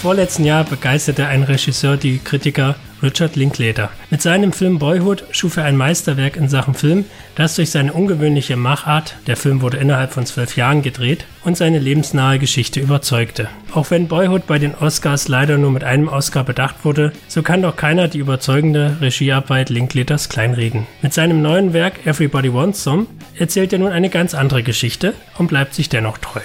Vorletzten Jahr begeisterte ein Regisseur die Kritiker Richard Linklater. Mit seinem Film Boyhood schuf er ein Meisterwerk in Sachen Film, das durch seine ungewöhnliche Machart, der Film wurde innerhalb von zwölf Jahren gedreht, und seine lebensnahe Geschichte überzeugte. Auch wenn Boyhood bei den Oscars leider nur mit einem Oscar bedacht wurde, so kann doch keiner die überzeugende Regiearbeit Linklaters kleinreden. Mit seinem neuen Werk Everybody Wants Some erzählt er nun eine ganz andere Geschichte und bleibt sich dennoch treu.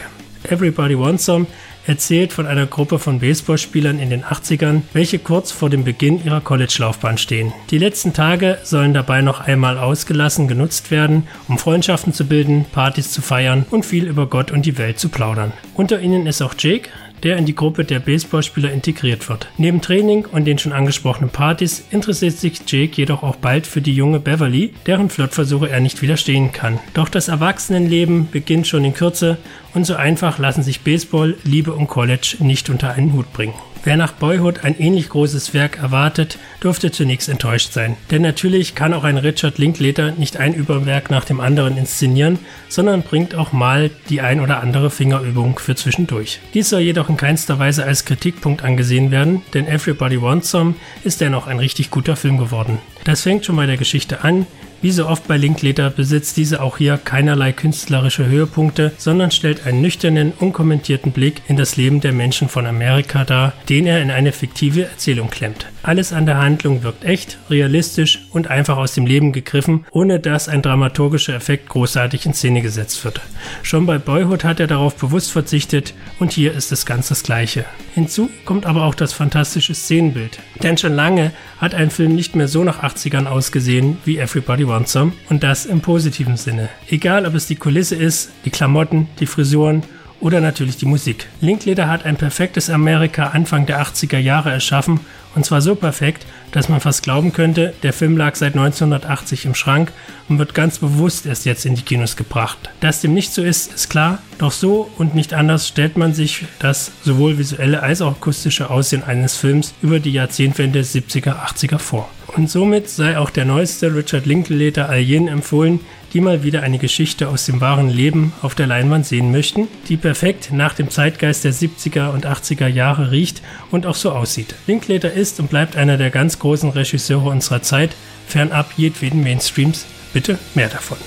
Everybody Wants Some erzählt von einer Gruppe von Baseballspielern in den 80ern, welche kurz vor dem Beginn ihrer College-Laufbahn stehen. Die letzten Tage sollen dabei noch einmal ausgelassen genutzt werden, um Freundschaften zu bilden, Partys zu feiern und viel über Gott und die Welt zu plaudern. Unter ihnen ist auch Jake, der in die Gruppe der Baseballspieler integriert wird. Neben Training und den schon angesprochenen Partys interessiert sich Jake jedoch auch bald für die junge Beverly, deren Flirtversuche er nicht widerstehen kann. Doch das Erwachsenenleben beginnt schon in Kürze und so einfach lassen sich Baseball, Liebe und College nicht unter einen Hut bringen. Wer nach Boyhood ein ähnlich großes Werk erwartet, dürfte zunächst enttäuscht sein. Denn natürlich kann auch ein Richard Linklater nicht ein Überwerk nach dem anderen inszenieren, sondern bringt auch mal die ein oder andere Fingerübung für zwischendurch. Dies soll jedoch in keinster Weise als Kritikpunkt angesehen werden, denn Everybody Wants Some ist dennoch ein richtig guter Film geworden. Das fängt schon bei der Geschichte an, wie so oft bei Linklater besitzt diese auch hier keinerlei künstlerische Höhepunkte, sondern stellt einen nüchternen, unkommentierten Blick in das Leben der Menschen von Amerika dar, den er in eine fiktive Erzählung klemmt. Alles an der Handlung wirkt echt, realistisch und einfach aus dem Leben gegriffen, ohne dass ein dramaturgischer Effekt großartig in Szene gesetzt wird. Schon bei Boyhood hat er darauf bewusst verzichtet und hier ist es ganz das gleiche. Hinzu kommt aber auch das fantastische Szenenbild. Denn schon lange hat ein Film nicht mehr so nach 80ern ausgesehen wie Everybody Wants Some und das im positiven Sinne. Egal ob es die Kulisse ist, die Klamotten, die Frisuren oder natürlich die Musik. Linklater hat ein perfektes Amerika Anfang der 80er Jahre erschaffen und zwar so perfekt, dass man fast glauben könnte, der Film lag seit 1980 im Schrank und wird ganz bewusst erst jetzt in die Kinos gebracht. Dass dem nicht so ist, ist klar, doch so und nicht anders stellt man sich das sowohl visuelle als auch akustische Aussehen eines Films über die Jahrzehntwende 70er, 80er vor. Und somit sei auch der neueste Richard Linklater all jenen empfohlen, die mal wieder eine Geschichte aus dem wahren Leben auf der Leinwand sehen möchten, die perfekt nach dem Zeitgeist der 70er und 80er Jahre riecht und auch so aussieht. Linklater ist und bleibt einer der ganz großen Regisseure unserer Zeit, fernab jedweden Mainstreams. Bitte mehr davon.